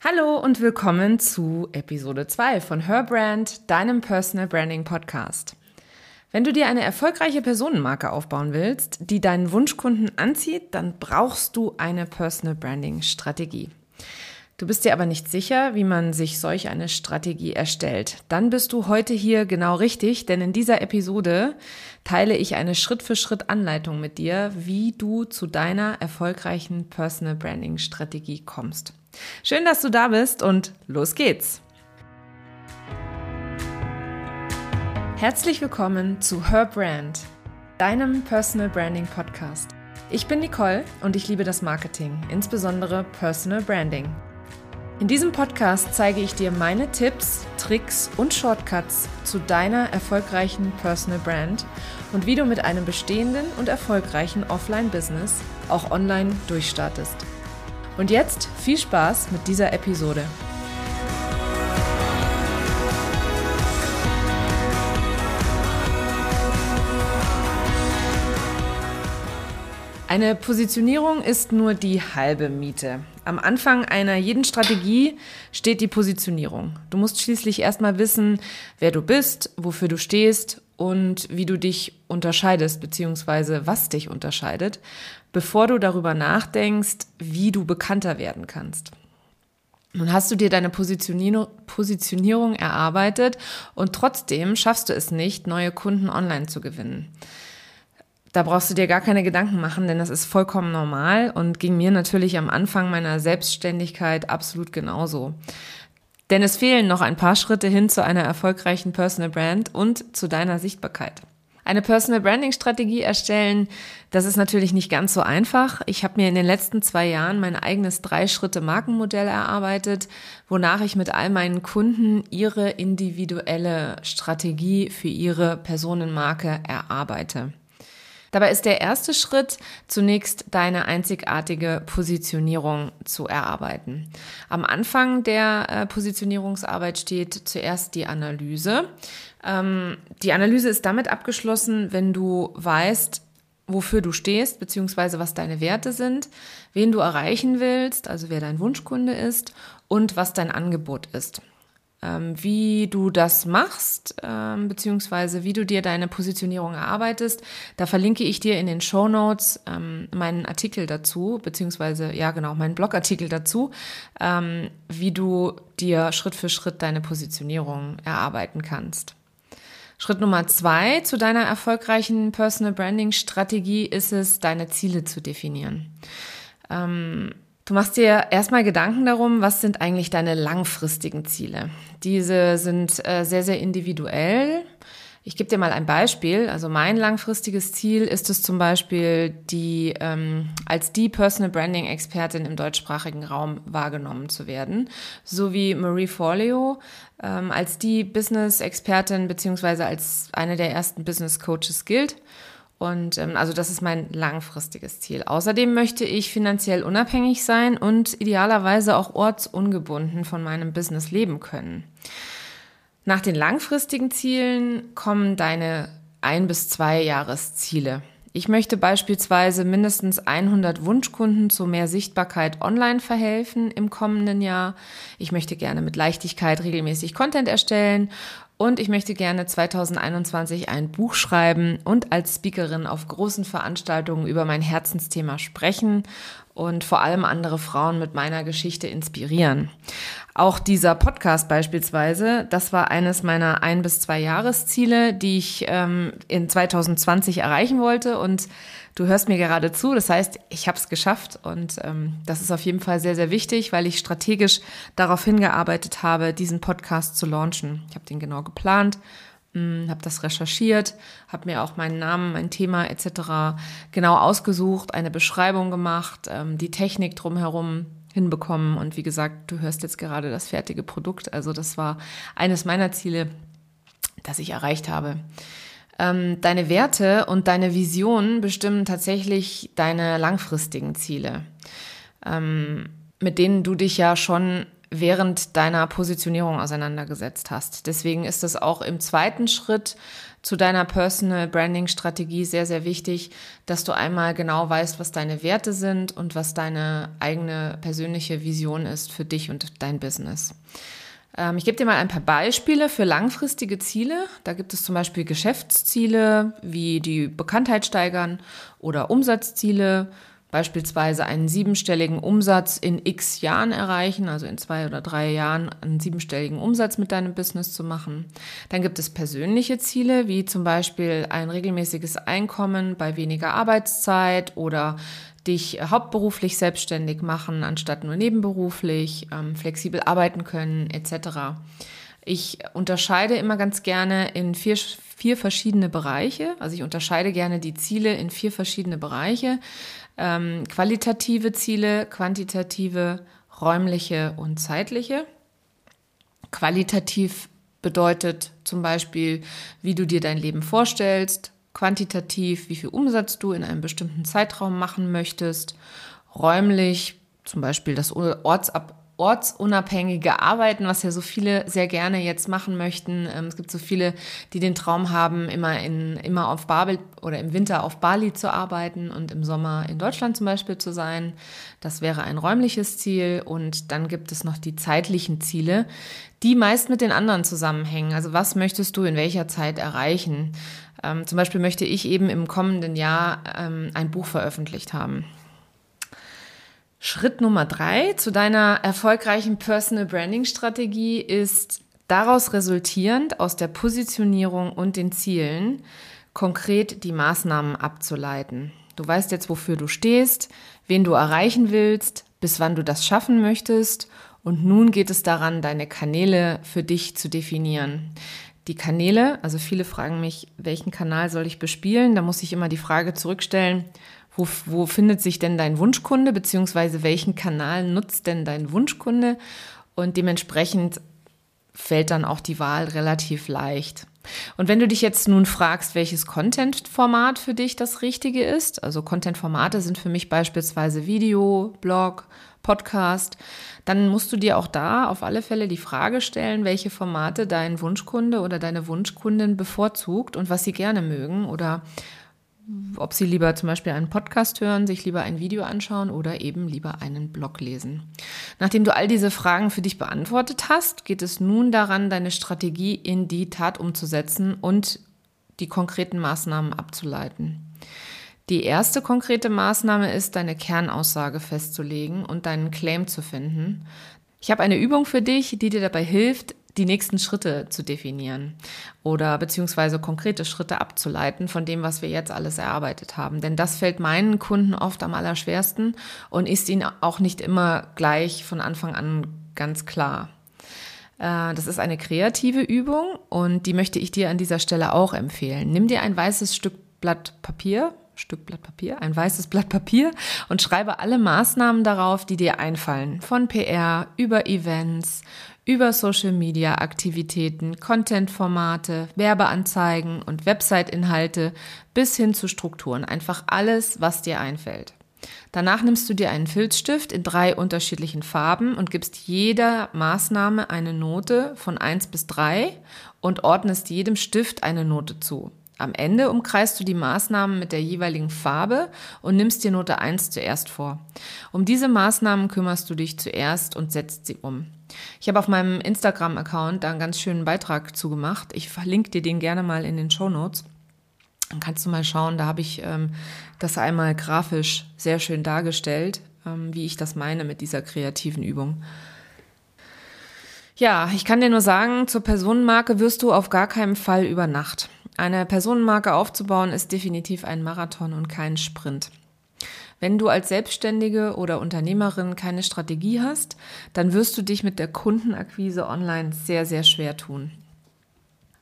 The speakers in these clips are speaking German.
Hallo und willkommen zu Episode 2 von Her Brand, deinem Personal Branding Podcast. Wenn du dir eine erfolgreiche Personenmarke aufbauen willst, die deinen Wunschkunden anzieht, dann brauchst du eine Personal Branding Strategie. Du bist dir aber nicht sicher, wie man sich solch eine Strategie erstellt. Dann bist du heute hier genau richtig, denn in dieser Episode teile ich eine Schritt-für-Schritt-Anleitung mit dir, wie du zu deiner erfolgreichen Personal Branding Strategie kommst. Schön, dass du da bist und los geht's. Herzlich willkommen zu Her Brand, deinem Personal Branding Podcast. Ich bin Nicole und ich liebe das Marketing, insbesondere Personal Branding. In diesem Podcast zeige ich dir meine Tipps, Tricks und Shortcuts zu deiner erfolgreichen Personal Brand und wie du mit einem bestehenden und erfolgreichen Offline-Business auch online durchstartest. Und jetzt viel Spaß mit dieser Episode. Eine Positionierung ist nur die halbe Miete. Am Anfang einer jeden Strategie steht die Positionierung. Du musst schließlich erstmal wissen, wer du bist, wofür du stehst und wie du dich unterscheidest, beziehungsweise was dich unterscheidet, bevor du darüber nachdenkst, wie du bekannter werden kannst. Nun hast du dir deine Positionierung erarbeitet und trotzdem schaffst du es nicht, neue Kunden online zu gewinnen. Da brauchst du dir gar keine Gedanken machen, denn das ist vollkommen normal und ging mir natürlich am Anfang meiner Selbstständigkeit absolut genauso. Denn es fehlen noch ein paar Schritte hin zu einer erfolgreichen Personal Brand und zu deiner Sichtbarkeit. Eine Personal Branding Strategie erstellen, das ist natürlich nicht ganz so einfach. Ich habe mir in den letzten zwei Jahren mein eigenes Drei-Schritte-Markenmodell erarbeitet, wonach ich mit all meinen Kunden ihre individuelle Strategie für ihre Personenmarke erarbeite. Dabei ist der erste Schritt, zunächst deine einzigartige Positionierung zu erarbeiten. Am Anfang der äh, Positionierungsarbeit steht zuerst die Analyse. Ähm, die Analyse ist damit abgeschlossen, wenn du weißt, wofür du stehst, beziehungsweise was deine Werte sind, wen du erreichen willst, also wer dein Wunschkunde ist und was dein Angebot ist. Ähm, wie du das machst, ähm, beziehungsweise wie du dir deine Positionierung erarbeitest, da verlinke ich dir in den Show Notes ähm, meinen Artikel dazu, beziehungsweise, ja genau, meinen Blogartikel dazu, wie du dir Schritt für Schritt deine Positionierung erarbeiten kannst. Schritt Nummer zwei zu deiner erfolgreichen Personal Branding Strategie ist es, deine Ziele zu definieren. Du machst dir erstmal Gedanken darum, was sind eigentlich deine langfristigen Ziele. Diese sind äh, sehr, sehr individuell. Ich gebe dir mal ein Beispiel. Also mein langfristiges Ziel ist es zum Beispiel, die ähm, als die Personal Branding Expertin im deutschsprachigen Raum wahrgenommen zu werden, so wie Marie Forleo ähm, als die Business Expertin beziehungsweise als eine der ersten Business Coaches gilt und ähm, also das ist mein langfristiges Ziel. Außerdem möchte ich finanziell unabhängig sein und idealerweise auch ortsungebunden von meinem Business leben können. Nach den langfristigen Zielen kommen deine ein bis zwei Jahresziele. Ich möchte beispielsweise mindestens 100 Wunschkunden zu mehr Sichtbarkeit online verhelfen im kommenden Jahr. Ich möchte gerne mit Leichtigkeit regelmäßig Content erstellen und ich möchte gerne 2021 ein Buch schreiben und als Speakerin auf großen Veranstaltungen über mein Herzensthema sprechen und vor allem andere Frauen mit meiner Geschichte inspirieren. Auch dieser Podcast beispielsweise, das war eines meiner ein bis zwei Jahresziele, die ich ähm, in 2020 erreichen wollte und du hörst mir gerade zu. Das heißt, ich habe es geschafft und ähm, das ist auf jeden Fall sehr, sehr wichtig, weil ich strategisch darauf hingearbeitet habe, diesen Podcast zu launchen. Ich habe den genau geplant, habe das recherchiert, habe mir auch meinen Namen, mein Thema etc. genau ausgesucht, eine Beschreibung gemacht, ähm, die Technik drumherum hinbekommen und wie gesagt, du hörst jetzt gerade das fertige Produkt. Also das war eines meiner Ziele, das ich erreicht habe. Ähm, deine Werte und deine Visionen bestimmen tatsächlich deine langfristigen Ziele, ähm, mit denen du dich ja schon während deiner Positionierung auseinandergesetzt hast. Deswegen ist es auch im zweiten Schritt zu deiner Personal Branding Strategie sehr, sehr wichtig, dass du einmal genau weißt, was deine Werte sind und was deine eigene persönliche Vision ist für dich und dein Business. Ähm, ich gebe dir mal ein paar Beispiele für langfristige Ziele. Da gibt es zum Beispiel Geschäftsziele, wie die Bekanntheit steigern oder Umsatzziele, beispielsweise einen siebenstelligen Umsatz in x Jahren erreichen, also in zwei oder drei Jahren einen siebenstelligen Umsatz mit deinem Business zu machen. Dann gibt es persönliche Ziele, wie zum Beispiel ein regelmäßiges Einkommen bei weniger Arbeitszeit oder dich hauptberuflich selbstständig machen, anstatt nur nebenberuflich, ähm, flexibel arbeiten können, etc. Ich unterscheide immer ganz gerne in vier, vier verschiedene Bereiche. Also ich unterscheide gerne die Ziele in vier verschiedene Bereiche ähm, qualitative Ziele, quantitative, räumliche und zeitliche. Qualitativ bedeutet zum Beispiel, wie du dir dein Leben vorstellst, quantitativ, wie viel Umsatz du in einem bestimmten Zeitraum machen möchtest, räumlich, zum Beispiel das Ortsab ortsunabhängige Arbeiten, was ja so viele sehr gerne jetzt machen möchten. Ähm, es gibt so viele, die den Traum haben, immer in, immer auf Babel oder im Winter auf Bali zu arbeiten und im Sommer in Deutschland zum Beispiel zu sein. Das wäre ein räumliches Ziel. Und dann gibt es noch die zeitlichen Ziele, die meist mit den anderen zusammenhängen. Also was möchtest du in welcher Zeit erreichen? Ähm, zum Beispiel möchte ich eben im kommenden Jahr ähm, ein Buch veröffentlicht haben. Schritt Nummer drei zu deiner erfolgreichen Personal Branding Strategie ist daraus resultierend aus der Positionierung und den Zielen konkret die Maßnahmen abzuleiten. Du weißt jetzt, wofür du stehst, wen du erreichen willst, bis wann du das schaffen möchtest und nun geht es daran, deine Kanäle für dich zu definieren. Die Kanäle, also viele fragen mich, welchen Kanal soll ich bespielen? Da muss ich immer die Frage zurückstellen, wo, wo findet sich denn dein Wunschkunde, beziehungsweise welchen Kanal nutzt denn dein Wunschkunde? Und dementsprechend fällt dann auch die Wahl relativ leicht. Und wenn du dich jetzt nun fragst, welches Content-Format für dich das richtige ist, also Content-Formate sind für mich beispielsweise Video, Blog, Podcast, dann musst du dir auch da auf alle Fälle die Frage stellen, welche Formate dein Wunschkunde oder deine Wunschkundin bevorzugt und was sie gerne mögen oder ob sie lieber zum Beispiel einen Podcast hören, sich lieber ein Video anschauen oder eben lieber einen Blog lesen. Nachdem du all diese Fragen für dich beantwortet hast, geht es nun daran, deine Strategie in die Tat umzusetzen und die konkreten Maßnahmen abzuleiten. Die erste konkrete Maßnahme ist, deine Kernaussage festzulegen und deinen Claim zu finden. Ich habe eine Übung für dich, die dir dabei hilft, die nächsten Schritte zu definieren oder beziehungsweise konkrete Schritte abzuleiten von dem, was wir jetzt alles erarbeitet haben. Denn das fällt meinen Kunden oft am allerschwersten und ist ihnen auch nicht immer gleich von Anfang an ganz klar. Äh, das ist eine kreative Übung und die möchte ich dir an dieser Stelle auch empfehlen. Nimm dir ein weißes Stück Blatt Papier, Stück Blatt Papier, ein weißes Blatt Papier und schreibe alle Maßnahmen darauf, die dir einfallen. Von PR über Events, über Social Media Aktivitäten, Content-Formate, Werbeanzeigen und Website-Inhalte bis hin zu Strukturen. Einfach alles, was dir einfällt. Danach nimmst du dir einen Filzstift in drei unterschiedlichen Farben und gibst jeder Maßnahme eine Note von eins bis drei und ordnest jedem Stift eine Note zu. Am Ende umkreist du die Maßnahmen mit der jeweiligen Farbe und nimmst dir Note 1 zuerst vor. Um diese Maßnahmen kümmerst du dich zuerst und setzt sie um. Ich habe auf meinem Instagram-Account da einen ganz schönen Beitrag zugemacht. Ich verlinke dir den gerne mal in den Show Notes. Dann kannst du mal schauen, da habe ich ähm, das einmal grafisch sehr schön dargestellt, ähm, wie ich das meine mit dieser kreativen Übung. Ja, ich kann dir nur sagen, zur Personenmarke wirst du auf gar keinen Fall über Nacht. Eine Personenmarke aufzubauen ist definitiv ein Marathon und kein Sprint. Wenn du als Selbstständige oder Unternehmerin keine Strategie hast, dann wirst du dich mit der Kundenakquise online sehr, sehr schwer tun.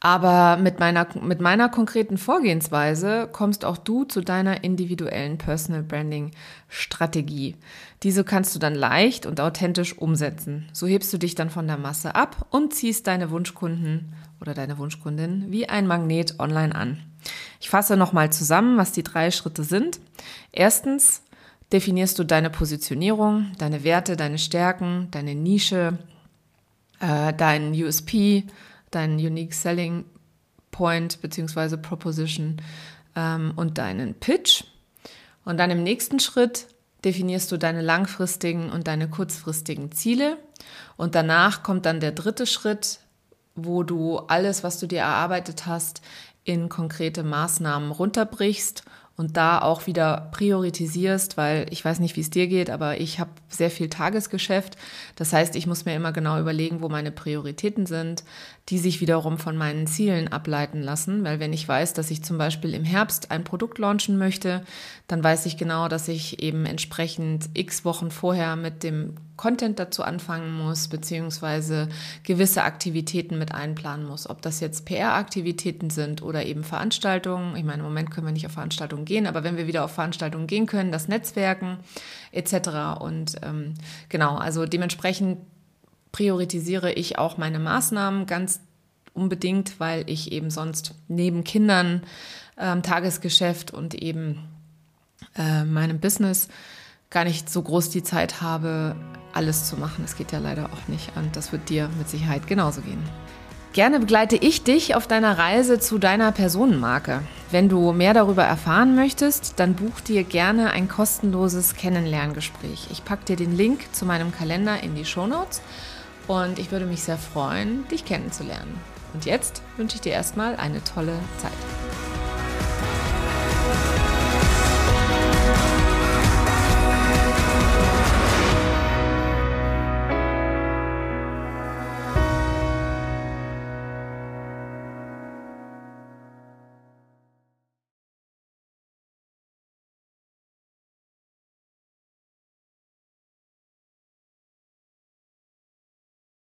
Aber mit meiner, mit meiner konkreten Vorgehensweise kommst auch du zu deiner individuellen Personal Branding Strategie. Diese kannst du dann leicht und authentisch umsetzen. So hebst du dich dann von der Masse ab und ziehst deine Wunschkunden oder deine Wunschkundin wie ein Magnet online an. Ich fasse nochmal zusammen, was die drei Schritte sind. Erstens definierst du deine Positionierung, deine Werte, deine Stärken, deine Nische, äh, deinen USP, deinen Unique Selling Point bzw. Proposition ähm, und deinen Pitch. Und dann im nächsten Schritt definierst du deine langfristigen und deine kurzfristigen Ziele. Und danach kommt dann der dritte Schritt, wo du alles, was du dir erarbeitet hast, in konkrete Maßnahmen runterbrichst und da auch wieder priorisierst, weil ich weiß nicht, wie es dir geht, aber ich habe sehr viel Tagesgeschäft. Das heißt, ich muss mir immer genau überlegen, wo meine Prioritäten sind, die sich wiederum von meinen Zielen ableiten lassen. Weil wenn ich weiß, dass ich zum Beispiel im Herbst ein Produkt launchen möchte, dann weiß ich genau, dass ich eben entsprechend x Wochen vorher mit dem Content dazu anfangen muss, beziehungsweise gewisse Aktivitäten mit einplanen muss. Ob das jetzt PR-Aktivitäten sind oder eben Veranstaltungen. Ich meine, im Moment können wir nicht auf Veranstaltungen gehen, aber wenn wir wieder auf Veranstaltungen gehen können, das Netzwerken etc. Und ähm, genau, also dementsprechend priorisiere ich auch meine Maßnahmen ganz unbedingt, weil ich eben sonst neben Kindern, ähm, Tagesgeschäft und eben äh, meinem Business gar nicht so groß die Zeit habe, alles zu machen. Das geht ja leider auch nicht und das wird dir mit Sicherheit genauso gehen. Gerne begleite ich dich auf deiner Reise zu deiner Personenmarke. Wenn du mehr darüber erfahren möchtest, dann buch dir gerne ein kostenloses Kennenlerngespräch. Ich packe dir den Link zu meinem Kalender in die Show Notes und ich würde mich sehr freuen, dich kennenzulernen. Und jetzt wünsche ich dir erstmal eine tolle Zeit.